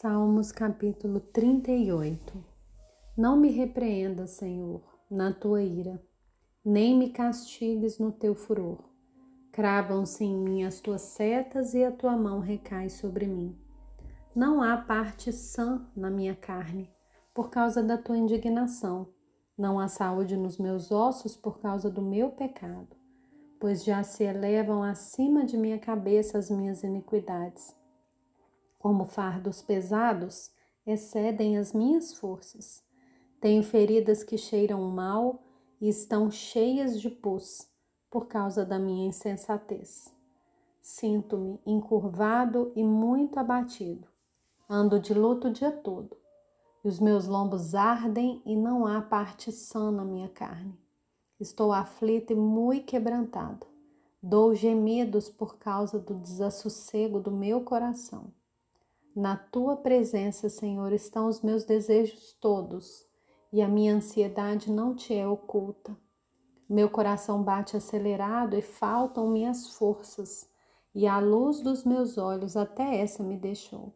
Salmos capítulo 38 Não me repreendas, Senhor, na tua ira, nem me castigues no teu furor. Cravam-se em mim as tuas setas e a tua mão recai sobre mim. Não há parte sã na minha carne, por causa da tua indignação. Não há saúde nos meus ossos por causa do meu pecado, pois já se elevam acima de minha cabeça as minhas iniquidades como fardos pesados, excedem as minhas forças. Tenho feridas que cheiram mal e estão cheias de pus por causa da minha insensatez. Sinto-me encurvado e muito abatido. Ando de luto o dia todo. E os meus lombos ardem e não há parte sã na minha carne. Estou aflito e muito quebrantado. Dou gemidos por causa do desassossego do meu coração. Na tua presença, Senhor, estão os meus desejos todos e a minha ansiedade não te é oculta. Meu coração bate acelerado e faltam minhas forças, e a luz dos meus olhos até essa me deixou.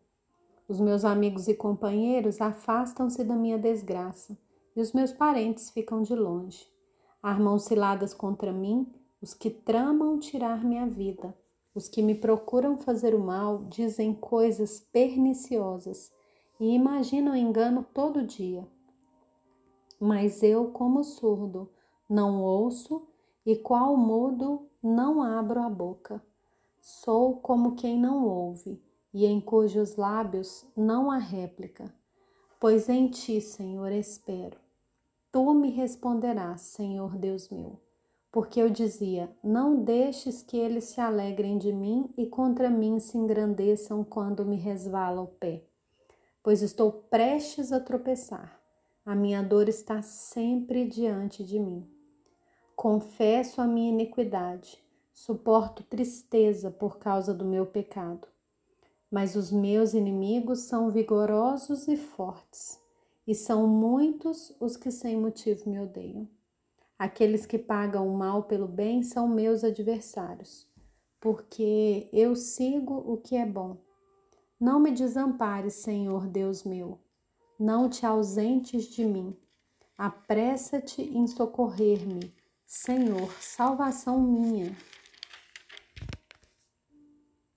Os meus amigos e companheiros afastam-se da minha desgraça, e os meus parentes ficam de longe. Armam ciladas contra mim os que tramam tirar minha vida. Os que me procuram fazer o mal dizem coisas perniciosas e imaginam engano todo dia. Mas eu, como surdo, não ouço e qual mudo não abro a boca. Sou como quem não ouve e em cujos lábios não há réplica. Pois em ti, Senhor, espero. Tu me responderás, Senhor Deus meu porque eu dizia: Não deixes que eles se alegrem de mim e contra mim se engrandeçam quando me resvala o pé, pois estou prestes a tropeçar. A minha dor está sempre diante de mim. Confesso a minha iniquidade, suporto tristeza por causa do meu pecado. Mas os meus inimigos são vigorosos e fortes, e são muitos os que sem motivo me odeiam. Aqueles que pagam o mal pelo bem são meus adversários, porque eu sigo o que é bom. Não me desampares, Senhor Deus meu, não te ausentes de mim. Apressa-te em socorrer-me, Senhor, salvação minha.